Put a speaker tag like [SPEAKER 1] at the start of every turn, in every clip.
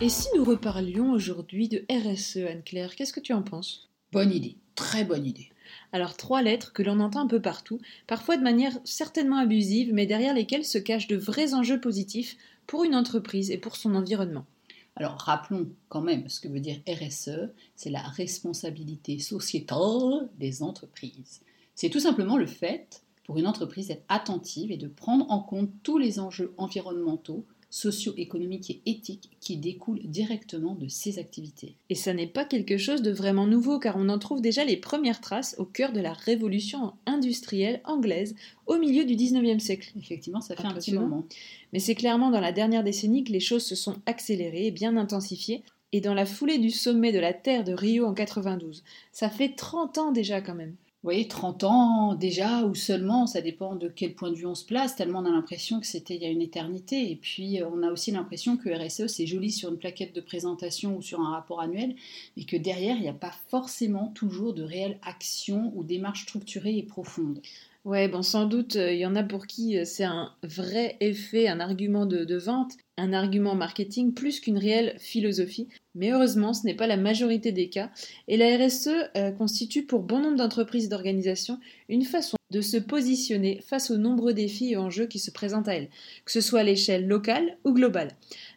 [SPEAKER 1] Et si nous reparlions aujourd'hui de RSE, Anne-Claire, qu'est-ce que tu en penses?
[SPEAKER 2] Bonne idée, très bonne idée.
[SPEAKER 1] Alors trois lettres que l'on entend un peu partout, parfois de manière certainement abusive, mais derrière lesquelles se cachent de vrais enjeux positifs pour une entreprise et pour son environnement.
[SPEAKER 2] Alors rappelons quand même ce que veut dire RSE, c'est la responsabilité sociétale des entreprises. C'est tout simplement le fait pour une entreprise d'être attentive et de prendre en compte tous les enjeux environnementaux, socio-économiques et éthiques qui découlent directement de ces activités.
[SPEAKER 1] Et ça n'est pas quelque chose de vraiment nouveau car on en trouve déjà les premières traces au cœur de la révolution industrielle anglaise au milieu du 19e siècle.
[SPEAKER 2] Effectivement, ça fait un petit moment.
[SPEAKER 1] Mais c'est clairement dans la dernière décennie que les choses se sont accélérées et bien intensifiées et dans la foulée du sommet de la Terre de Rio en 92. Ça fait 30 ans déjà quand même.
[SPEAKER 2] Voyez, 30 ans déjà, ou seulement, ça dépend de quel point de vue on se place, tellement on a l'impression que c'était il y a une éternité. Et puis, euh, on a aussi l'impression que RSE, c'est joli sur une plaquette de présentation ou sur un rapport annuel, mais que derrière, il n'y a pas forcément toujours de réelle action ou démarche structurée et profonde.
[SPEAKER 1] Ouais, bon, sans doute, euh, il y en a pour qui euh, c'est un vrai effet, un argument de, vente, un argument marketing plus qu'une réelle philosophie. Mais heureusement, ce n'est pas la majorité des cas. Et la RSE euh, constitue pour bon nombre d'entreprises et d'organisations une façon de se positionner face aux nombreux défis et enjeux qui se présentent à elles, que ce soit à l'échelle locale ou globale.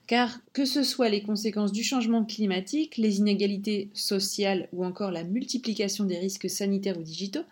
[SPEAKER 1] Car que ce soit les conséquences du changement climatique, les inégalités sociales ou encore la multiplication des risques sanitaires ou digitaux,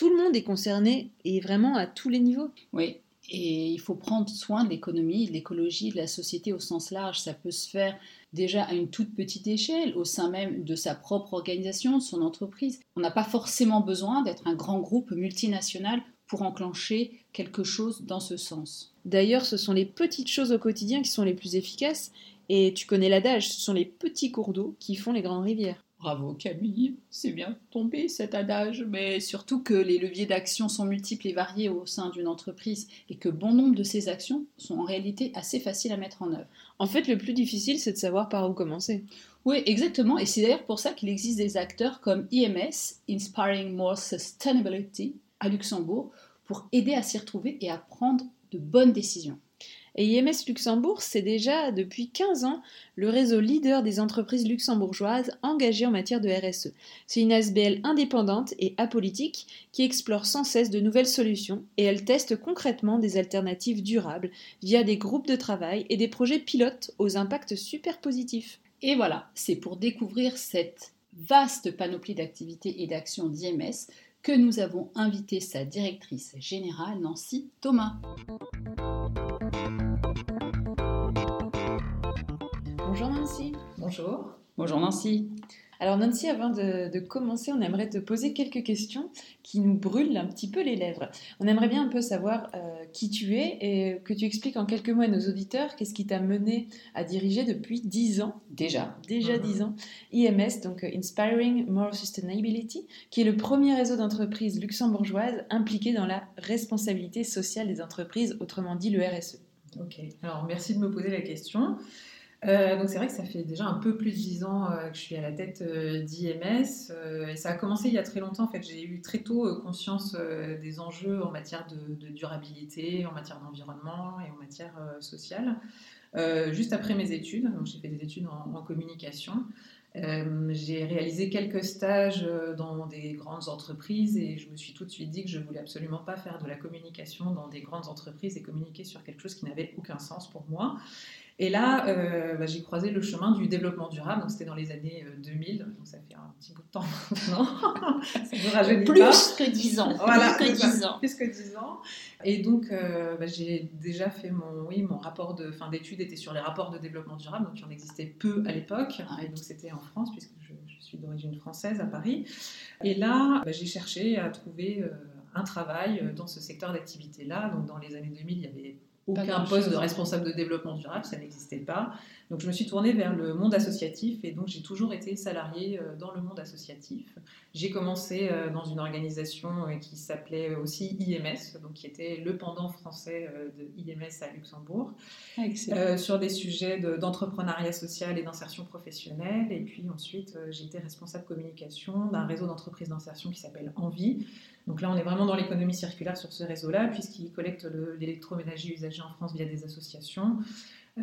[SPEAKER 1] tout le monde est concerné et vraiment à tous les niveaux.
[SPEAKER 2] Oui, et il faut prendre soin de l'économie, de l'écologie, de la société au sens large. Ça peut se faire déjà à une toute petite échelle, au sein même de sa propre organisation, de son entreprise. On n'a pas forcément besoin d'être un grand groupe multinational pour enclencher quelque chose dans ce sens.
[SPEAKER 1] D'ailleurs, ce sont les petites choses au quotidien qui sont les plus efficaces. Et tu connais l'adage, ce sont les petits cours d'eau qui font les grandes rivières.
[SPEAKER 2] Bravo Camille, c'est bien tombé cet adage, mais surtout que les leviers d'action sont multiples et variés au sein d'une entreprise et que bon nombre de ces actions sont en réalité assez faciles à mettre en œuvre.
[SPEAKER 1] En fait, le plus difficile, c'est de savoir par où commencer.
[SPEAKER 2] Oui, exactement, et c'est d'ailleurs pour ça qu'il existe des acteurs comme IMS, Inspiring More Sustainability, à Luxembourg, pour aider à s'y retrouver et à prendre de bonnes décisions.
[SPEAKER 1] Et IMS Luxembourg, c'est déjà depuis 15 ans le réseau leader des entreprises luxembourgeoises engagées en matière de RSE. C'est une ASBL indépendante et apolitique qui explore sans cesse de nouvelles solutions et elle teste concrètement des alternatives durables via des groupes de travail et des projets pilotes aux impacts super positifs.
[SPEAKER 2] Et voilà, c'est pour découvrir cette vaste panoplie d'activités et d'actions d'IMS que nous avons invité sa directrice générale, Nancy Thomas.
[SPEAKER 1] Bonjour Nancy.
[SPEAKER 3] Bonjour.
[SPEAKER 2] Bonjour Nancy.
[SPEAKER 1] Alors Nancy, avant de, commencer, on aimerait te poser quelques questions qui nous brûlent un petit peu les lèvres. On aimerait bien un peu savoir euh, qui tu es et que tu expliques en quelques mots à nos auditeurs qu'est-ce qui t'a mené à diriger depuis 10 ans?
[SPEAKER 2] Déjà.
[SPEAKER 1] Déjà 10 ans. IMS, donc euh, Inspiring More Sustainability, qui est le premier réseau d'entreprises luxembourgeoises impliqué dans la responsabilité sociale des entreprises, autrement dit le RSE.
[SPEAKER 3] Ok, alors merci de me poser la question. Euh, donc c'est vrai que ça fait déjà un peu plus de 10 ans euh, que je suis à la tête euh, d'IMS ça a commencé il y a très longtemps. En fait, j'ai eu très tôt conscience des enjeux en matière de, durabilité, en matière d'environnement et en matière sociale. juste après mes études, j'ai fait des études en, en communication. j'ai réalisé quelques stages dans des grandes entreprises et je me suis tout de suite dit que je voulais absolument pas faire de la communication dans des grandes entreprises et communiquer sur quelque chose qui n'avait aucun sens pour moi. Et là, euh, bah, j'ai croisé le chemin du développement durable. Donc, c'était dans les années 2000. Euh, donc, ça fait un petit bout de temps maintenant.
[SPEAKER 2] ça ne rajeunit plus pas. que 10 ans.
[SPEAKER 3] Voilà, plus que 10 ans. Plus que 10 ans. Et donc, euh, bah, j'ai déjà fait mon, oui, mon rapport de fin d'études était sur les rapports de développement durable. Donc, il en existait peu à l'époque. Et donc, c'était en France, puisque je, suis d'origine française à Paris. Et là, bah, j'ai cherché à trouver un travail dans ce secteur d'activité-là. Donc, dans les années 2000, il y avait aucun poste de responsable de développement durable, ça n'existait pas. Donc je me suis tournée vers le monde associatif et donc j'ai toujours été salariée euh, dans le monde associatif. J'ai commencé euh, dans une organisation euh, qui s'appelait aussi IMS, donc qui était le pendant français de IMS à Luxembourg, ah, sur des sujets d'entrepreneuriat social et d'insertion professionnelle. Et puis ensuite, j'ai été responsable communication d'un réseau d'entreprises d'insertion qui s'appelle Envie. Donc là, on est vraiment dans l'économie circulaire sur ce réseau-là, puisqu'il collecte l'électroménager usagé en France via des associations.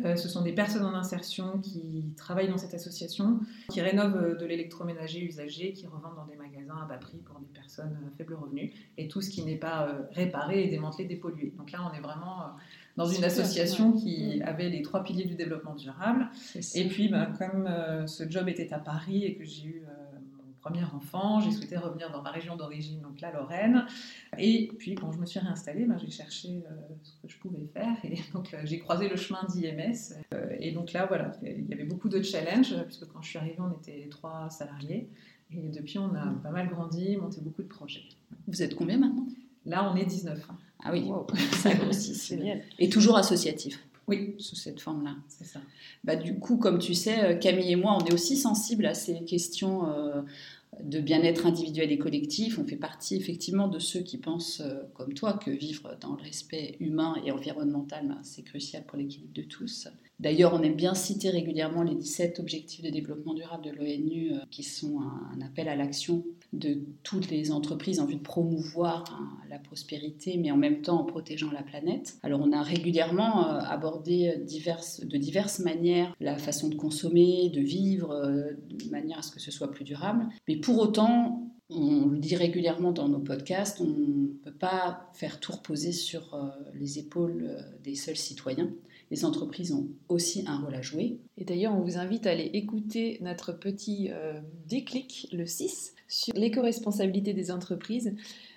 [SPEAKER 3] Euh, ce sont des personnes en insertion qui travaillent dans cette association, qui rénovent euh, de l'électroménager usagé, qui revendent dans des magasins à bas prix pour des personnes à euh, faible revenu, et tout ce qui n'est pas réparé et démantelé, dépollué. Donc là, on est vraiment dans une association qui avait les trois piliers du développement durable. Et puis, bah, comme ce job était à Paris et que j'ai eu premier enfant, j'ai souhaité revenir dans ma région d'origine, donc la Lorraine. Et puis quand je me suis réinstallée, ben, j'ai cherché euh, ce que je pouvais faire et donc euh, j'ai croisé le chemin d'IMS. Euh, et donc là, voilà, il y avait beaucoup de challenges puisque quand je suis arrivée, on était trois salariés. Et depuis, on a pas mal grandi, monté beaucoup de projets.
[SPEAKER 2] Vous êtes combien maintenant?
[SPEAKER 3] Là, on est 19.
[SPEAKER 2] Ah oui, ça grossit. c'est Et toujours associatif?
[SPEAKER 3] Oui.
[SPEAKER 2] sous cette forme-là.
[SPEAKER 3] C'est ça.
[SPEAKER 2] Bah, du coup, comme tu sais, Camille et moi, on est aussi sensibles à ces questions de bien-être individuel et collectif. On fait partie effectivement de ceux qui pensent, euh, comme toi, que vivre dans le respect humain et environnemental, ben, c'est crucial pour l'équilibre de tous. D'ailleurs, on aime bien citer régulièrement les 17 objectifs de développement durable de l'ONU, euh, qui sont un, appel à l'action de toutes les entreprises en vue de promouvoir hein, la prospérité, mais en même temps en protégeant la planète. Alors, on a régulièrement euh, abordé diverses, de diverses manières la façon de consommer, de vivre, euh, de manière à ce que ce soit plus durable. Mais pour autant, on le dit régulièrement dans nos podcasts, on ne peut pas faire tout reposer sur les épaules des seuls citoyens les entreprises ont aussi un rôle à jouer.
[SPEAKER 1] Et d'ailleurs, on vous invite à aller écouter notre petit euh, déclic, le 6, sur l'éco-responsabilité des entreprises.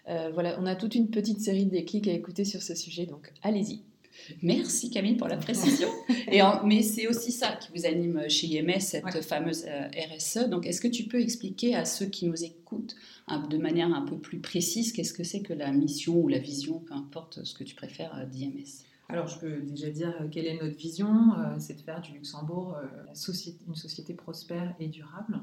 [SPEAKER 1] Euh, voilà, on a toute une petite série de déclics à écouter sur ce sujet, donc allez-y.
[SPEAKER 2] Merci Camille pour la précision. Et mais c'est aussi ça qui vous anime chez IMS, cette fameuse euh, RSE. Donc est-ce que tu peux expliquer à ceux qui nous écoutent de manière un peu plus précise qu'est-ce que c'est que la mission ou la vision, peu importe ce que tu préfères, d'IMS?
[SPEAKER 3] Alors, je peux déjà dire euh, quelle est notre vision, euh, c'est de faire du Luxembourg euh, une société prospère et durable,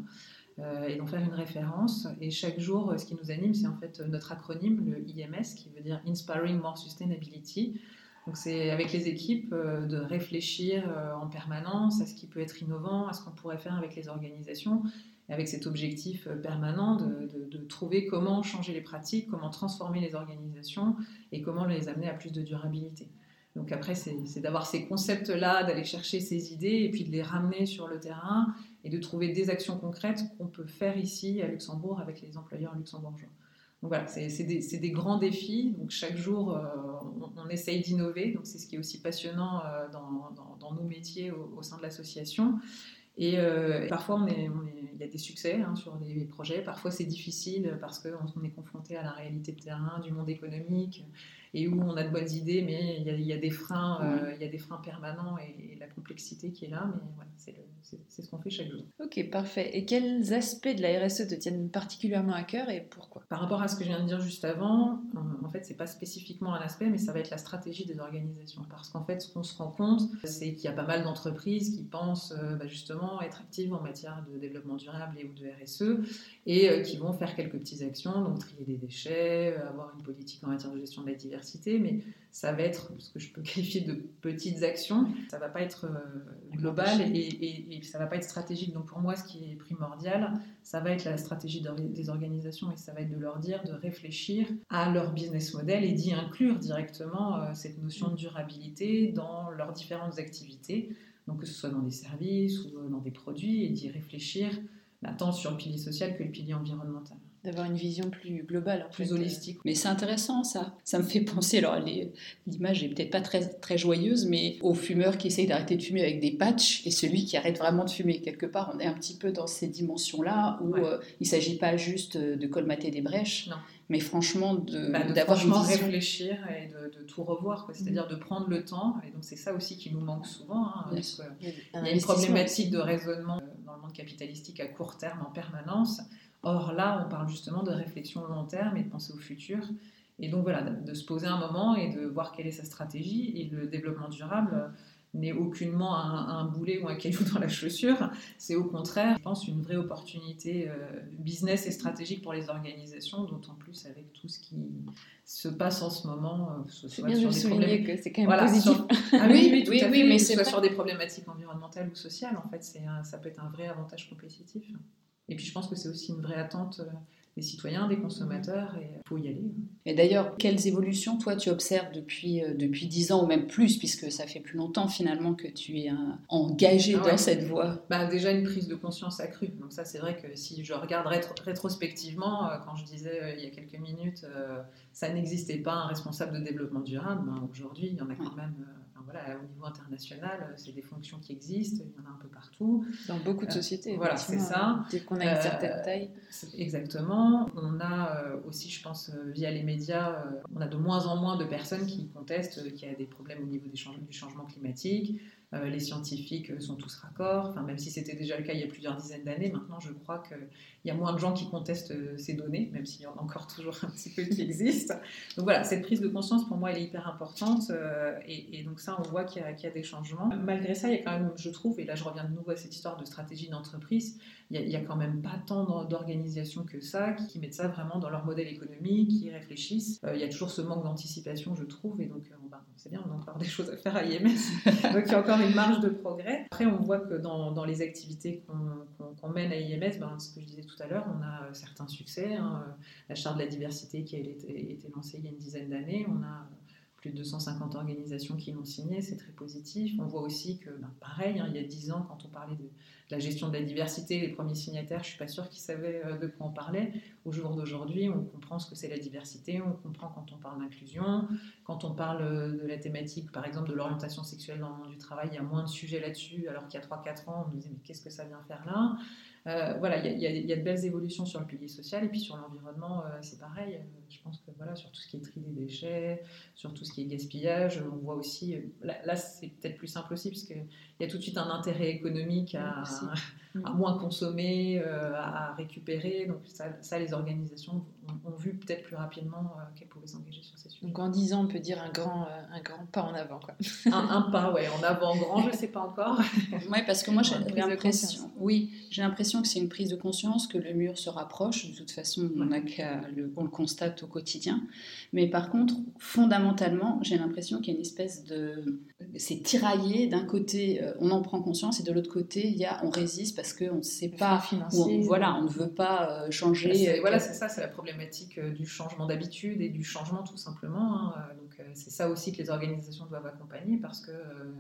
[SPEAKER 3] et d'en faire une référence. Et chaque jour, ce qui nous anime, c'est en fait notre acronyme, le IMS, qui veut dire Inspiring More Sustainability. Donc, c'est avec les équipes de réfléchir en permanence à ce qui peut être innovant, à ce qu'on pourrait faire avec les organisations, avec cet objectif permanent de, de, trouver comment changer les pratiques, comment transformer les organisations et comment les amener à plus de durabilité. Donc après, c'est d'avoir ces concepts-là, d'aller chercher ces idées et puis de les ramener sur le terrain et de trouver des actions concrètes qu'on peut faire ici à Luxembourg avec les employeurs luxembourgeois. Donc voilà, c'est des, grands défis. Donc chaque jour, euh, on, essaye d'innover. Donc c'est ce qui est aussi passionnant euh, dans, nos métiers au, sein de l'association. Et euh, parfois, il y a des succès hein, sur des projets. Parfois, c'est difficile parce qu'on est confronté à la réalité de terrain, du monde économique, et où on a de bonnes idées, mais il y a, des freins, euh, il y a des freins permanents et, la complexité qui est là. Mais voilà, c'est ce qu'on fait chaque jour.
[SPEAKER 1] Ok, parfait. Et quels aspects de la RSE te tiennent particulièrement à cœur et pourquoi?
[SPEAKER 3] Par rapport à ce que je viens de dire juste avant, en fait, c'est pas spécifiquement un aspect, mais ça va être la stratégie des organisations. Parce qu'en fait, ce qu'on se rend compte, c'est qu'il y a pas mal d'entreprises qui pensent euh, bah, justement être actives en matière de développement durable et ou de RSE et euh, qui vont faire quelques petites actions, donc trier des déchets, avoir une politique en matière de gestion de la diversité mais ça va être ce que je peux qualifier de petites actions. Ça va pas être euh, global et, et, ça va pas être stratégique. Donc pour moi, ce qui est primordial, ça va être la stratégie des organisations et ça va être de leur dire de réfléchir à leur business model et d'y inclure directement euh, cette notion de durabilité dans leurs différentes activités. Donc que ce soit dans des services ou euh, dans des produits et d'y réfléchir bah, tant sur le pilier social que le pilier environnemental
[SPEAKER 1] d'avoir une vision plus globale,
[SPEAKER 3] plus holistique.
[SPEAKER 2] Mais c'est intéressant ça. Ça me fait penser, alors l'image est peut-être pas très, très joyeuse, mais au fumeur qui essaye d'arrêter de fumer avec des patchs et celui qui arrête vraiment de fumer. Quelque part, on est un petit peu dans ces dimensions-là où euh, il ne s'agit pas juste de colmater des brèches. Mais franchement, de,
[SPEAKER 3] bah, d'avoir franchement réfléchir et de, tout revoir, c'est-à-dire de prendre le temps. Et donc c'est ça aussi qui nous manque souvent. Hein, parce il y a une problématique de raisonnement euh, dans le monde capitalistique à court terme en permanence Or là, on parle justement de réflexion long terme et de penser au futur. Et donc voilà, de se poser un moment et de voir quelle est sa stratégie. Et le développement durable n'est aucunement un, boulet ou un caillou dans la chaussure. C'est au contraire, je pense, une vraie opportunité business et stratégique pour les organisations, d'autant plus avec tout ce qui se passe en ce moment.
[SPEAKER 1] C'est bien de souligner que c'est quand même positif.
[SPEAKER 3] Ah oui, oui, tout à fait. mais c'est soit sur des problématiques environnementales ou sociales, en fait, ça peut être un vrai avantage compétitif. Et puis je pense que c'est aussi une vraie attente des citoyens, des consommateurs, et il faut y aller.
[SPEAKER 2] Et d'ailleurs, quelles évolutions, toi, tu observes depuis, euh, depuis 10 ans ou même plus, puisque ça fait plus longtemps finalement que tu es engagé ah dans cette voie?
[SPEAKER 3] Bah, Déjà une prise de conscience accrue. Donc ça, c'est vrai que si je regarde rétrospectivement, euh, quand je disais euh, il y a quelques minutes, ça n'existait pas un responsable de développement durable, ben, aujourd'hui, il y en a quand même voilà, au niveau international, euh, c'est des fonctions qui existent, il y en a un peu partout.
[SPEAKER 1] Dans beaucoup de euh, sociétés.
[SPEAKER 3] voilà, c'est ça.
[SPEAKER 1] Hein, dès qu'on a une certaine euh, taille.
[SPEAKER 3] Exactement. On a aussi, je pense, via les médias, on a de moins en moins de personnes qui contestent qu'il y a des problèmes au niveau des du changement climatique. Euh, les scientifiques sont tous raccords, même si c'était déjà le cas il y a plusieurs dizaines d'années, maintenant je crois qu'il y a moins de gens qui contestent euh, ces données, même s'il y en a encore toujours un petit peu qui existent. Donc voilà, cette prise de conscience pour moi elle est hyper importante euh, et, donc ça on voit qu'il y, a des changements. Malgré ça, il y a quand même, je trouve, et là je reviens de nouveau à cette histoire de stratégie d'entreprise, il n'y a, quand même pas tant d'organisations que ça qui, mettent ça vraiment dans leur modèle économique, qui réfléchissent. il y a toujours ce manque d'anticipation, je trouve, et donc c'est bien, on a encore des choses à faire à IMS, donc il y a encore une marge de progrès. Après, on voit que dans, dans les activités qu'on mène à IMS, ben, ce que je disais tout à l'heure, on a euh, certains succès. Hein. La charte de la diversité qui a été, été lancée il y a une dizaine d'années, on a plus de 250 organisations qui l'ont signé, c'est très positif. On voit aussi que, ben, pareil, hein, il y a 10 ans, quand on parlait de, la gestion de la diversité, les premiers signataires, je ne suis pas sûre qu'ils savaient euh, de quoi on parlait. Au jour d'aujourd'hui, on comprend ce que c'est la diversité, on comprend quand on parle d'inclusion, quand on parle euh, de la thématique, par exemple, de l'orientation sexuelle dans le monde du travail, il y a moins de sujets là-dessus, alors qu'il y a 3-4 ans, on nous disait mais qu'est-ce que ça vient faire là? Euh, voilà, il y, a de belles évolutions sur le pilier social et puis sur l'environnement, euh, c'est pareil. Euh, je pense que voilà, sur tout ce qui est tri des déchets, sur tout ce qui est gaspillage, on voit aussi. Là, c'est peut-être plus simple aussi, parce qu'il y a tout de suite un intérêt économique à, à moins consommer, à récupérer. Donc, ça, les organisations ont, vu peut-être plus rapidement qu'elles pouvaient s'engager sur ces sujets.
[SPEAKER 1] Donc, en 10 ans, on peut dire un grand, un grand pas en avant. Quoi.
[SPEAKER 3] un, pas, ouais, en avant grand, je ne sais pas encore.
[SPEAKER 2] oui, parce que moi, j'ai l'impression. Oui, j'ai l'impression que c'est une prise de conscience, que le mur se rapproche. De toute façon, on, a le, on le constate au quotidien. Mais par contre, fondamentalement, j'ai l'impression qu'il y a une espèce de... C'est tiraillé. D'un côté, euh, on en prend conscience, et de l'autre côté, il y a, on résiste parce qu'on ne sait pas... On, voilà, on ne veut pas euh, changer.
[SPEAKER 3] Euh, voilà, c'est ça, c'est la problématique du changement d'habitude et du changement tout simplement. Hein. Donc c'est ça aussi que les organisations doivent accompagner parce que,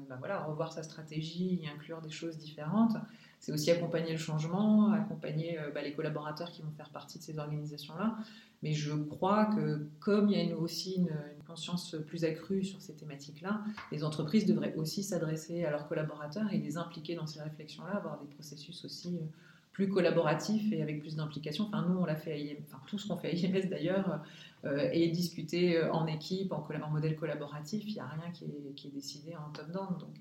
[SPEAKER 3] bah voilà, revoir sa stratégie, y inclure des choses différentes c'est aussi accompagner le changement, accompagner euh, bah, les collaborateurs qui vont faire partie de ces organisations-là. Mais je crois que comme il y a aussi une, conscience plus accrue sur ces thématiques-là, les entreprises devraient aussi s'adresser à leurs collaborateurs et les impliquer dans ces réflexions-là, avoir des processus aussi euh, plus collaboratifs et avec plus d'implication. Enfin, nous, on l'a fait à IMS, enfin, tout ce qu'on fait à IMS d'ailleurs, euh, et discuter en équipe, en, modèle collaboratif. Il n'y a rien qui est, est décidé en top-down. Donc,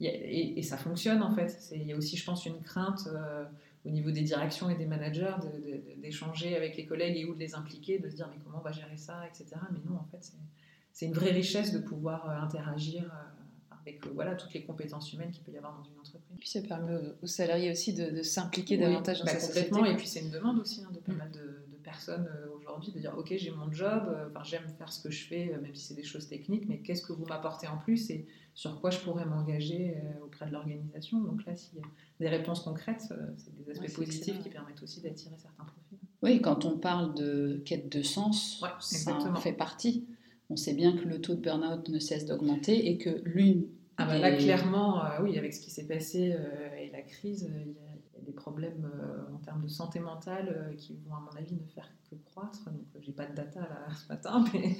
[SPEAKER 3] et, ça fonctionne en fait. Il y a aussi, je pense, une crainte euh, au niveau des directions et des managers d'échanger avec les collègues et ou de les impliquer, de se dire mais comment on va gérer ça, etc. Mais non, en fait, c'est une vraie richesse de pouvoir euh, interagir euh, avec voilà, toutes les compétences humaines qu'il peut y avoir dans une entreprise.
[SPEAKER 1] Et puis ça permet aux, salariés aussi de, s'impliquer davantage dans bah,
[SPEAKER 3] complètement. Et puis c'est une demande aussi hein, de pas mm. mal de, personnes aujourd'hui de dire ok j'ai mon job, enfin j'aime faire ce que je fais, même si c'est des choses techniques, mais qu'est-ce que vous m'apportez en plus et sur quoi je pourrais m'engager euh, auprès de l'organisation? Donc là, s'il y a des réponses concrètes, euh, c'est des aspects positifs qui permettent aussi d'attirer certains profils.
[SPEAKER 2] Oui, quand on parle de quête de sens, ça en fait partie. On sait bien que le taux de burn-out ne cesse d'augmenter et que l'une
[SPEAKER 3] ah bah Là, clairement, euh, oui, avec ce qui s'est passé et la crise, il y, a des problèmes en termes de santé mentale qui vont, à mon avis, ne faire que croître. Donc, j'ai pas de data là ce matin, mais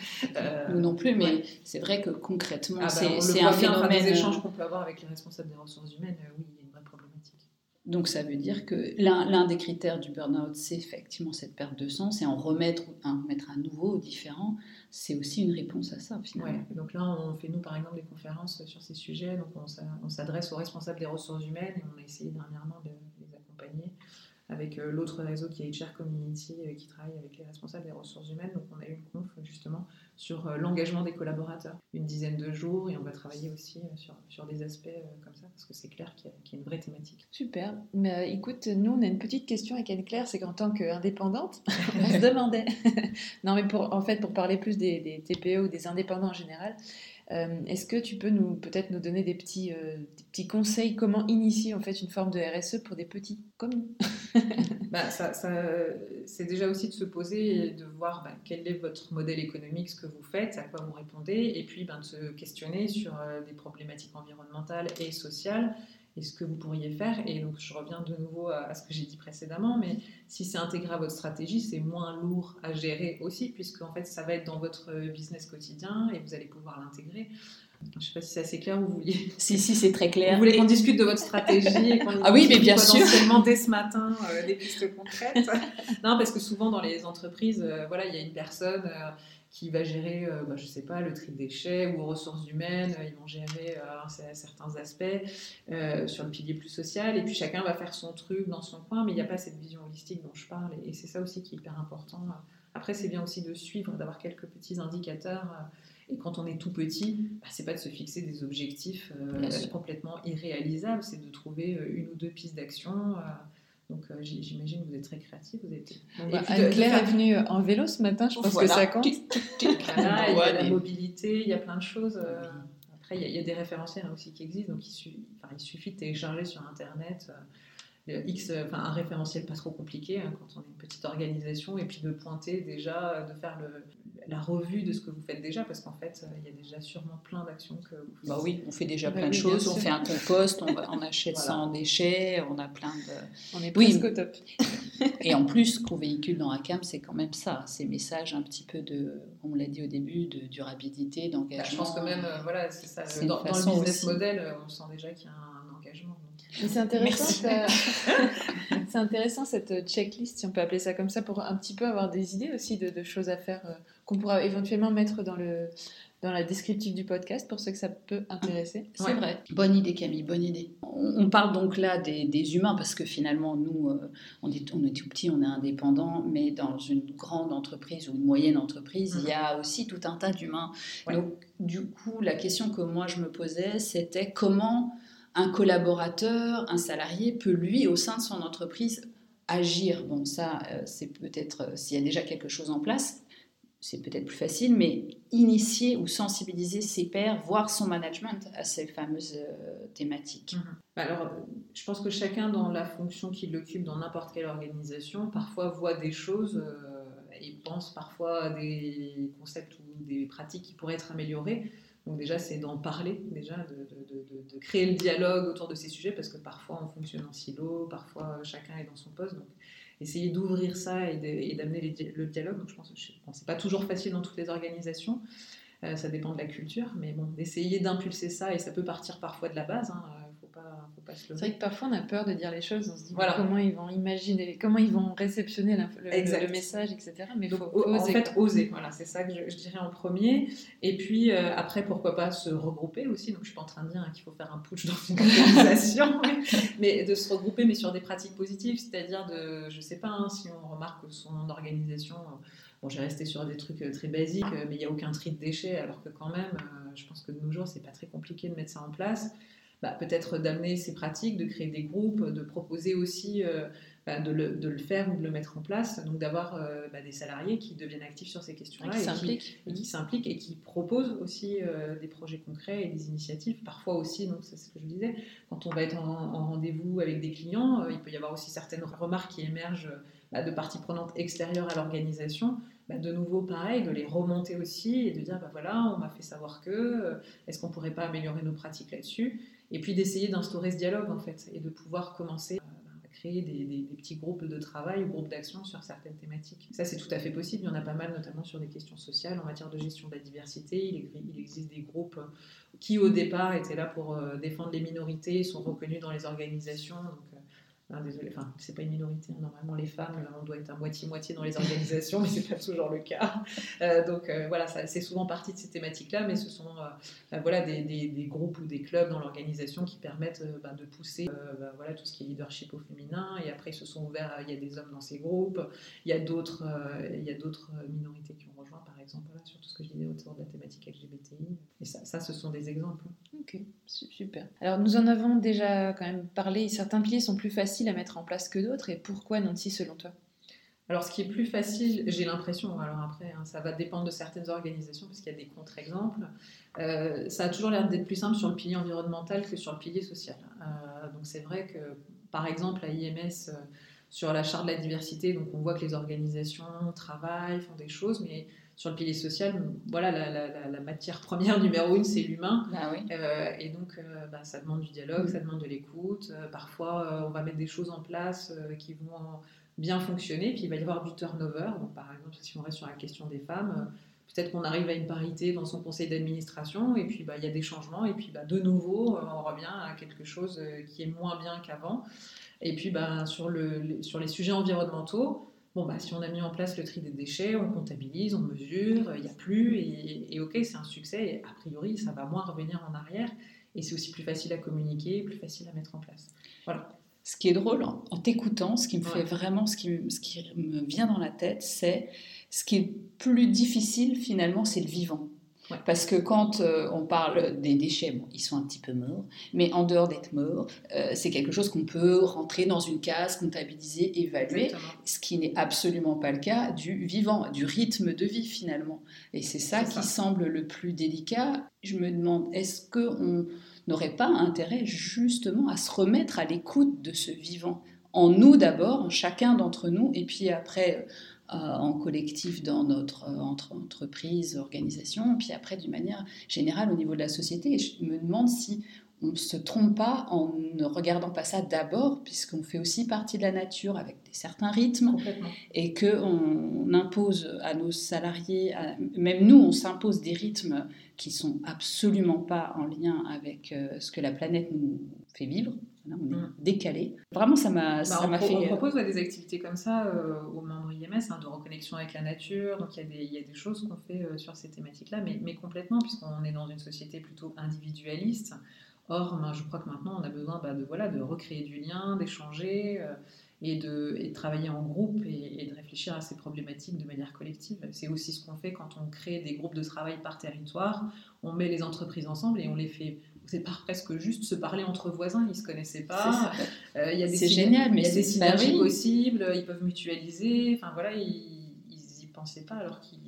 [SPEAKER 2] nous non plus. Mais c'est vrai que concrètement, ah
[SPEAKER 3] bah, c'est un phénomène. des échanges qu'on peut avoir avec les responsables des ressources humaines, oui, il y a une vraie problématique.
[SPEAKER 2] Donc ça veut dire que l'un des critères du burn-out, c'est effectivement cette perte de sens et en remettre un, mettre un nouveau, différent, c'est aussi une réponse à ça finalement.
[SPEAKER 3] Ouais, donc là, on fait nous par exemple des conférences sur ces sujets, donc on s'adresse aux responsables des ressources humaines et on a essayé dernièrement de les accompagner avec euh, l'autre réseau qui est HR Community, euh, qui travaille avec les responsables des ressources humaines. Donc on a eu une conf justement sur l'engagement des collaborateurs, une dizaine de jours, et on va travailler aussi sur, sur des aspects comme ça, parce que c'est clair qu'il y, a une vraie thématique.
[SPEAKER 1] Super. Mais écoute, nous on a une petite question avec Anne-Claire, c'est qu'en tant qu'indépendante, on se demandait, non mais pour, en fait pour parler plus des, des TPE ou des indépendants en général, euh, est-ce que tu peux nous peut-être nous donner des petits, euh, petits conseils comment initier en fait une forme de RSE pour des petits comme nous
[SPEAKER 3] bah, ça, C'est déjà aussi de se poser et de voir bah, quel est votre modèle économique, ce que vous faites, à quoi vous répondez, et puis ben, de se questionner sur euh, des problématiques environnementales et sociales et ce que vous pourriez faire. Et donc, je reviens de nouveau à, ce que j'ai dit précédemment, mais si c'est intégré à votre stratégie, c'est moins lourd à gérer aussi, puisque en fait, ça va être dans votre business quotidien et vous allez pouvoir l'intégrer. Je ne sais pas si c'est assez clair, vous vouliez.
[SPEAKER 2] Si, si, c'est très clair.
[SPEAKER 3] Vous voulez qu'on discute de votre stratégie et qu'on
[SPEAKER 2] Ah oui, mais bien sûr.
[SPEAKER 3] dès ce matin euh, des pistes concrètes. non, parce que souvent dans les entreprises, euh, voilà, il y a une personne. Euh, qui va gérer, euh, bah, je sais pas, le tri de déchets ou ressources humaines. Ils vont gérer euh, certains aspects euh, sur le pilier plus social. Et puis chacun va faire son truc dans son coin, mais il n'y a pas cette vision holistique dont je parle. Et, c'est ça aussi qui est hyper important. Après, c'est bien aussi de suivre, d'avoir quelques petits indicateurs. Et quand on est tout petit, bah, c'est pas de se fixer des objectifs complètement irréalisables, c'est de trouver une ou deux pistes d'action. Donc euh, j'imagine que vous êtes très créatif. Vous êtes...
[SPEAKER 1] Bah, Anne-Claire est venue en vélo ce matin, je pense que ça compte.
[SPEAKER 3] il y a la mobilité, il y a plein de choses. Euh, après, il y, a, des référentiels aussi qui existent, donc il, il suffit de télécharger sur Internet euh, X, enfin, un référentiel pas trop compliqué hein, quand on est une petite organisation, et puis de pointer déjà, de faire le, la revue de ce que vous faites déjà, parce qu'en fait, il y a déjà sûrement plein d'actions que vous
[SPEAKER 2] Bah oui, on fait déjà plein de choses. On fait un compost, on, on achète sans déchets, on a plein de.
[SPEAKER 1] On est presque au top.
[SPEAKER 2] Et en plus, ce qu'on véhicule dans ACAM, c'est quand même ça, ces messages un petit peu de, on l'a dit au début, de durabilité, d'engagement. Bah,
[SPEAKER 3] je pense que même, euh, voilà, c'est ça. Dans, dans, le business model, euh, on sent déjà qu'il y a un engagement.
[SPEAKER 1] C'est intéressant, c'est intéressant cette checklist, si on peut appeler ça comme ça, pour un petit peu avoir des idées aussi de, de choses à faire euh, qu'on pourra éventuellement mettre dans le dans la descriptive du podcast pour ceux que ça peut intéresser.
[SPEAKER 2] C'est vrai. Bonne idée Camille, bonne idée. On, parle donc là des, humains parce que finalement nous, euh, on, est, on est tout petit, on est indépendant, mais dans une grande entreprise ou une moyenne entreprise, il y a aussi tout un tas d'humains. Donc du coup, la question que moi je me posais, c'était comment un collaborateur, un salarié peut lui, au sein de son entreprise, agir. Bon, ça, euh, c'est peut-être euh, s'il y a déjà quelque chose en place, c'est peut-être plus facile, mais initier ou sensibiliser ses pairs, voire son management à ces fameuses euh, thématiques.
[SPEAKER 3] Mhm. Bah alors, je pense que chacun dans la fonction qu'il occupe dans n'importe quelle organisation, parfois voit des choses et pense parfois à des concepts ou des pratiques qui pourraient être améliorées. Donc déjà, c'est d'en parler, déjà, de, créer le dialogue autour de ces sujets, parce que parfois on fonctionne en silo, parfois chacun est dans son poste. Donc essayer d'ouvrir ça et d'amener le dialogue. Donc je pense que c'est pas toujours facile dans toutes les organisations. Euh, ça dépend de la culture, mais bon, d'essayer d'impulser ça, et ça peut partir parfois de la base. Hein,
[SPEAKER 1] c'est vrai que parfois on a peur de dire les choses, on se dit comment ils vont imaginer, comment ils vont réceptionner le, message, etc.
[SPEAKER 3] Mais il faut, oser. En fait, oser, voilà, c'est ça que je, dirais en premier. Et puis euh, après, pourquoi pas se regrouper aussi. Donc je suis pas en train de dire qu'il faut faire un putsch dans une organisation, mais, de se regrouper, mais sur des pratiques positives, c'est-à-dire de, je sais pas, hein, si on remarque que son organisation Bon, j'ai resté sur des trucs euh, très basiques, euh, mais il n'y a aucun tri de déchets, alors que quand même, je pense que de nos jours, c'est pas très compliqué de mettre ça en place. Bah, peut-être d'amener ces pratiques, de créer des groupes, de proposer aussi euh, bah, de, le, de, le, faire ou de le mettre en place, donc d'avoir euh, bah, des salariés qui deviennent actifs sur ces questions-là
[SPEAKER 1] et,
[SPEAKER 3] et, qui s'impliquent et qui proposent aussi euh, des projets concrets et des initiatives. Parfois aussi, donc c'est ce que je disais, quand on va être en, en rendez-vous avec des clients, il peut y avoir aussi certaines remarques qui émergent de parties prenantes extérieures à l'organisation. de nouveau, pareil, de les remonter aussi et de dire, bah, voilà, on m'a fait savoir que, est-ce qu'on pourrait pas améliorer nos pratiques là-dessus? Et puis d'essayer d'instaurer ce dialogue en fait et de pouvoir commencer à créer des, petits groupes de travail ou groupes d'action sur certaines thématiques. Ça c'est tout à fait possible, il y en a pas mal notamment sur des questions sociales en matière de gestion de la diversité. Il, existe des groupes qui au départ étaient là pour euh, défendre les minorités, sont reconnus dans les organisations. Euh, désolé, enfin, c'est pas une minorité. Hein. Normalement, les femmes, on doit être à moitié-moitié dans les organisations, mais c'est pas toujours le cas. Euh, donc euh, voilà, c'est souvent partie de ces thématiques-là, mais ce sont euh, bah, voilà, des, des, groupes ou des clubs dans l'organisation qui permettent bah, de pousser bah, voilà, tout ce qui est leadership au féminin. Et après, ils se sont ouverts, il y a des hommes dans ces groupes, il y a d'autres minorités qui ont exemple, sur tout ce que je disais autour de la thématique LGBTI. Et ça, ça ce sont des exemples.
[SPEAKER 1] Ok, super. Alors, nous en avons déjà quand même parlé. Certains piliers sont plus faciles à mettre en place que d'autres et pourquoi Nancy selon toi?
[SPEAKER 3] Alors, ce qui est plus facile, j'ai l'impression, alors après, hein, ça va dépendre de certaines organisations, parce qu'il y a des contre-exemples, euh, ça a toujours l'air d'être plus simple sur le pilier environnemental que sur le pilier social. Euh, donc, c'est vrai que, par exemple, à IMS, euh, sur la charte de la diversité, donc on voit que les organisations travaillent, font des choses, mais sur le pilier social, voilà, la, matière première numéro une, c'est l'humain.
[SPEAKER 2] Ah
[SPEAKER 3] euh, et donc, euh, bah, ça demande du dialogue, ça demande de l'écoute. Euh, parfois, on va mettre des choses en place qui vont bien fonctionner, puis il va y avoir du turnover. Donc, par exemple, si on reste sur la question des femmes, peut-être qu'on arrive à une parité dans son conseil d'administration, et puis bah, il y a des changements, et puis bah, de nouveau, on revient à quelque chose qui est moins bien qu'avant. Et puis, bah, sur, le, sur les sujets environnementaux, Bon, bah, si on a mis en place le tri des déchets, on comptabilise, on mesure, il n'y a plus, et, ok, c'est un succès, et a priori, ça va moins revenir en arrière, et c'est aussi plus facile à communiquer, plus facile à mettre en place. Voilà.
[SPEAKER 2] Ce qui est drôle en, t'écoutant, ce qui me fait vraiment, ce qui, ce qui me vient dans la tête, c'est ce qui est plus difficile finalement, c'est le vivant. Parce que quand euh, on parle des déchets, bon, ils sont un petit peu morts, mais en dehors d'être morts, euh, c'est quelque chose qu'on peut rentrer dans une case, comptabiliser, évaluer, ce qui n'est absolument pas le cas du vivant, du rythme de vie finalement. Et c'est ça qui semble le plus délicat. Je me demande, est-ce qu'on n'aurait pas intérêt justement à se remettre à l'écoute de ce vivant? En nous d'abord, en chacun d'entre nous, et puis après en collectif dans notre euh, entre entreprise, organisation, puis après d'une manière générale au niveau de la société. Et je me demande si on ne se trompe pas en ne regardant pas ça d'abord, puisqu'on fait aussi partie de la nature avec des certains rythmes, et qu'on impose à nos salariés, même nous, on s'impose des rythmes qui sont absolument pas en lien avec euh, ce que la planète nous fait vivre on est mm. décalé. Vraiment, ça m'a
[SPEAKER 3] bah, fait. On propose des activités comme ça euh, aux membres Hein, de reconnexion avec la nature. Donc il y, y, a des choses qu'on fait euh, sur ces thématiques-là, mais, mais, complètement, puisqu'on est dans une société plutôt individualiste. Or, ben, je crois que maintenant, on a besoin bah, de, voilà, de recréer du lien, d'échanger. Euh, et de, et de, travailler en groupe et, de réfléchir à ces problématiques de manière collective. C'est aussi ce qu'on fait quand on crée des groupes de travail par territoire. On met les entreprises ensemble et on les fait c'est presque juste se parler entre voisins, ils se connaissaient pas.
[SPEAKER 2] Euh, il y a des c'est génial, mais
[SPEAKER 3] il y a des synergies possibles, ils peuvent mutualiser. Enfin voilà, ils, ils y pensaient pas alors qu'ils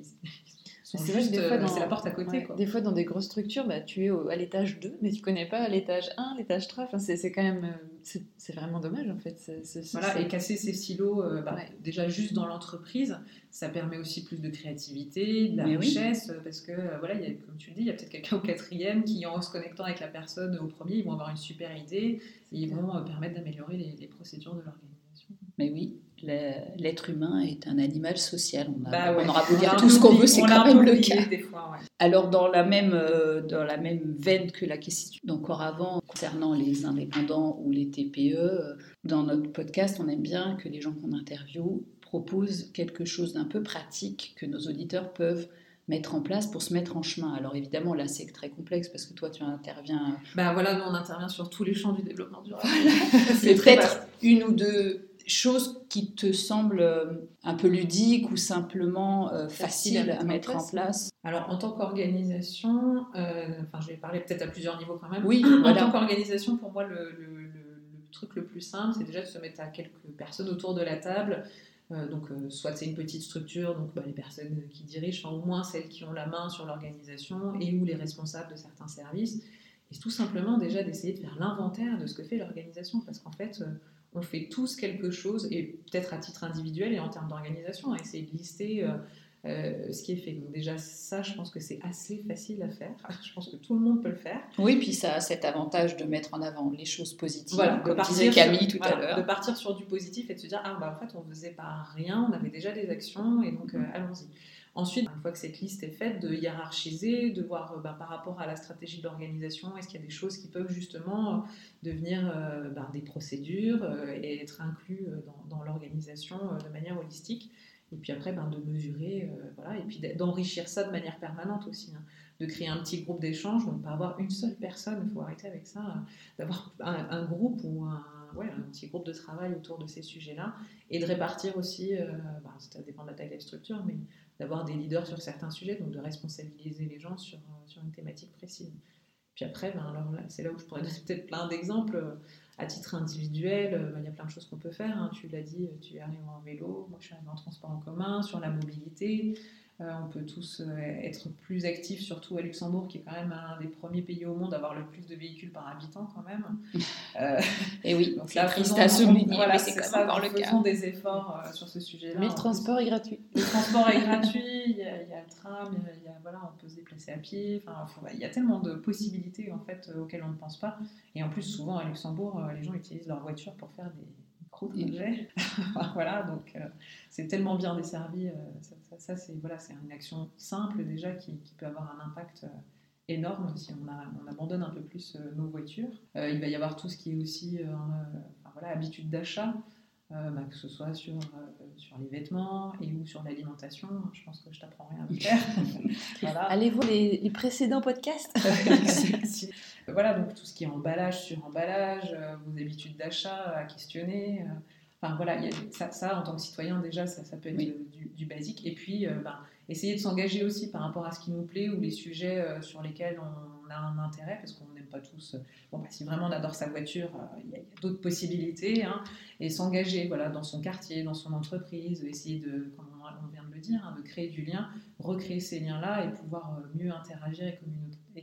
[SPEAKER 3] c'est vrai que des fois, euh, dans, la porte à côté.
[SPEAKER 1] Des fois, dans des grosses structures, bah, tu es à l'étage 2, mais tu connais pas l'étage 1, l'étage 3. Enfin, c'est quand même. Euh, c'est vraiment dommage, en fait.
[SPEAKER 3] voilà, et casser ces silos, euh, bah, déjà juste dans l'entreprise, ça permet aussi plus de créativité, de la richesse, parce que, voilà, y a, comme tu le dis, il y a peut-être quelqu'un au quatrième qui, en se connectant avec la personne au premier, ils vont avoir une super idée et ils vont permettre d'améliorer les, les procédures de l'organisation.
[SPEAKER 2] Mais oui, l'être humain est un animal social. On, a, bah on aura beau dire tout ce qu'on veut, c'est quand même le cas. Alors, dans la, même, euh, dans la même veine que la question d'encore avant, concernant les indépendants ou les TPE, euh, dans notre podcast, on aime bien que les gens qu'on interviewe proposent quelque chose d'un peu pratique que nos auditeurs peuvent mettre en place pour se mettre en chemin. Alors évidemment, là, c'est très complexe parce que toi, tu interviens...
[SPEAKER 3] Ben voilà, nous, on intervient sur tous les champs du développement durable.
[SPEAKER 2] c'est peut-être une ou deux choses qui te semblent euh, un peu ludiques ou simplement euh, faciles à mettre en place
[SPEAKER 3] Alors, en tant qu'organisation, euh, enfin, je vais parler peut-être à plusieurs niveaux quand même.
[SPEAKER 2] Oui,
[SPEAKER 3] en tant qu'organisation, pour moi, le, truc le plus simple, c'est déjà de se mettre à quelques personnes autour de la table. donc, soit c'est une petite structure, donc bah, les personnes qui dirigent, enfin, au moins celles qui ont la main sur l'organisation et ou les responsables de certains services. Et tout simplement déjà d'essayer de faire l'inventaire de ce que fait l'organisation, parce qu'en fait, on fait tous quelque chose, et peut-être à titre individuel et en termes d'organisation, essayer de lister euh, euh, ce qui est fait. Donc déjà, ça, je pense que c'est assez facile à faire. Je pense que tout le monde peut le faire.
[SPEAKER 2] Oui, puis ça a cet avantage de mettre en avant les choses positives, voilà, comme disait Camille tout à l'heure.
[SPEAKER 3] De partir sur du positif et de se dire, ah bah en fait, on faisait pas rien, on avait déjà des actions, et donc euh, allons-y. Ensuite, une fois que cette liste est faite, de hiérarchiser, de voir euh, bah, par rapport à la stratégie de l'organisation, est-ce qu'il y a des choses qui peuvent justement euh, devenir bah, des procédures et être inclus dans, l'organisation de manière holistique. Et puis après, ben, de mesurer, voilà, et puis d'enrichir ça de manière permanente aussi. Hein. de créer un petit groupe d'échange, donc pas avoir une seule personne, il faut arrêter avec ça, d'avoir un, groupe ou un, ouais, un petit groupe de travail autour de ces sujets-là, et de répartir aussi, bah, ça dépend de la taille de la structure, mais d'avoir des leaders sur certains sujets, donc de responsabiliser les gens sur, euh, sur une thématique précise. Puis après, ben, c'est là où je pourrais donner peut-être plein d'exemples. À titre individuel, euh, ben, il y a plein de choses qu'on peut faire. Hein. Tu l'as dit, tu es arrivé en vélo, moi je suis arrivée en transport en commun, sur la mobilité. Euh, on peut tous euh, être plus actifs, surtout à Luxembourg, qui est quand même un des premiers pays au monde à avoir le plus de véhicules par habitant quand même.
[SPEAKER 2] Euh, et oui, donc là, triste à souligner, voilà, c'est quand même encore le cas.
[SPEAKER 3] faisons des efforts sur ce sujet-là.
[SPEAKER 1] Mais le transport est gratuit.
[SPEAKER 3] Le transport est gratuit, il y, a, le tram, il y a, voilà, on peut se déplacer à pied. Enfin, il y a tellement de possibilités en fait auxquelles on ne pense pas. Et en plus, souvent à Luxembourg, les gens utilisent leur voiture pour faire des voilà, donc euh, c'est tellement bien desservi. Ça, c'est voilà, une action simple déjà qui, peut avoir un impact euh, énorme si on, on, abandonne un peu plus nos voitures. il va y avoir tout ce qui est aussi voilà, habitude d'achat. Bah, que ce soit sur, sur les vêtements et ou sur l'alimentation. Je pense que je t'apprends rien à faire.
[SPEAKER 1] Allez voir les, précédents podcasts.
[SPEAKER 3] voilà, donc tout ce qui est emballage sur emballage, vos habitudes d'achat à questionner. Enfin voilà, a, ça, en tant que citoyen déjà, ça, ça peut être du, basique. Et puis, ben, essayer de s'engager aussi par rapport à ce qui nous plaît ou les sujets sur lesquels on a un intérêt, parce qu'on pas tous. Bon, bah, si vraiment on adore sa voiture, euh, il y a, d'autres possibilités. Hein. et s'engager voilà, dans son quartier, dans son entreprise, essayer de, comme on vient de le dire, hein, de créer du lien, recréer ces liens-là et pouvoir euh, mieux interagir et,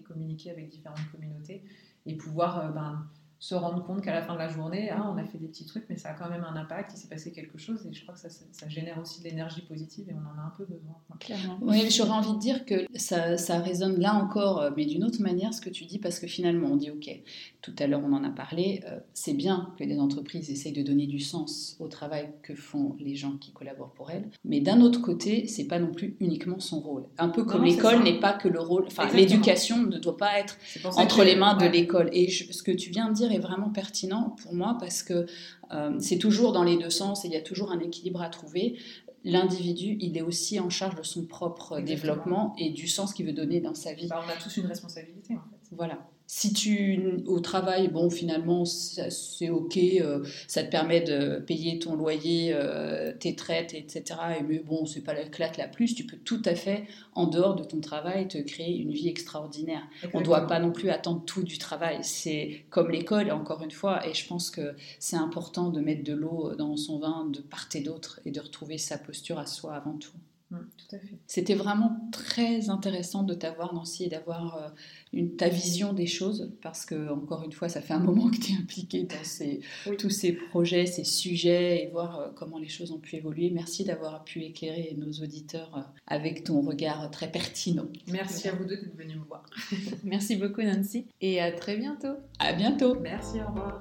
[SPEAKER 3] communiquer avec différentes communautés et pouvoir euh, ben, se rendre compte qu'à la fin de la journée, ah, on a fait des petits trucs, mais ça a quand même un impact, il s'est passé quelque chose, et je crois que ça, ça génère aussi de l'énergie positive, et on en a un peu besoin.
[SPEAKER 2] Clairement. Oui, j'aurais envie de dire que ça, ça, résonne là encore, euh, mais d'une autre manière, ce que tu dis, parce que finalement, on dit, OK, tout à l'heure on en a parlé, euh, c'est bien que les entreprises essayent de donner du sens au travail que font les gens qui collaborent pour elles, mais d'un autre côté, c'est pas non plus uniquement son rôle. Un peu comme l'école n'est pas que le rôle, enfin, l'éducation ne doit pas être entre les mains de l'école. Et ce que tu viens de dire, est vraiment pertinent pour moi parce que euh, c'est toujours dans les deux sens et il y a toujours un équilibre à trouver. L'individu, il est aussi en charge de son propre développement et du sens qu'il veut donner dans sa vie.
[SPEAKER 3] Bah, on a tous une responsabilité en fait.
[SPEAKER 2] Voilà si tu au travail, bon finalement c'est ok, euh, ça te permet de payer ton loyer, euh, tes traites, etc. Et mais bon c'est pas la claque la plus, tu peux tout à fait en dehors de ton travail te créer une vie extraordinaire. On ne doit pas non plus attendre tout du travail. C'est comme l'école encore une fois, et je pense que c'est important de mettre de l'eau dans son vin de part et d'autre et de retrouver sa posture à soi avant tout.
[SPEAKER 3] Mm, tout à fait.
[SPEAKER 2] C'était vraiment très intéressant de t'avoir, Nancy, et d'avoir euh, ta vision des choses, parce que, encore une fois, ça fait un moment que tu es impliquée dans ces, tous ces projets, ces sujets, et voir euh, comment les choses ont pu évoluer. Merci d'avoir pu éclairer nos auditeurs euh, avec ton regard très pertinent.
[SPEAKER 3] Merci à vous deux d'être venus me voir.
[SPEAKER 1] Merci beaucoup, Nancy, et à très bientôt.
[SPEAKER 2] À bientôt.
[SPEAKER 3] Merci, au revoir.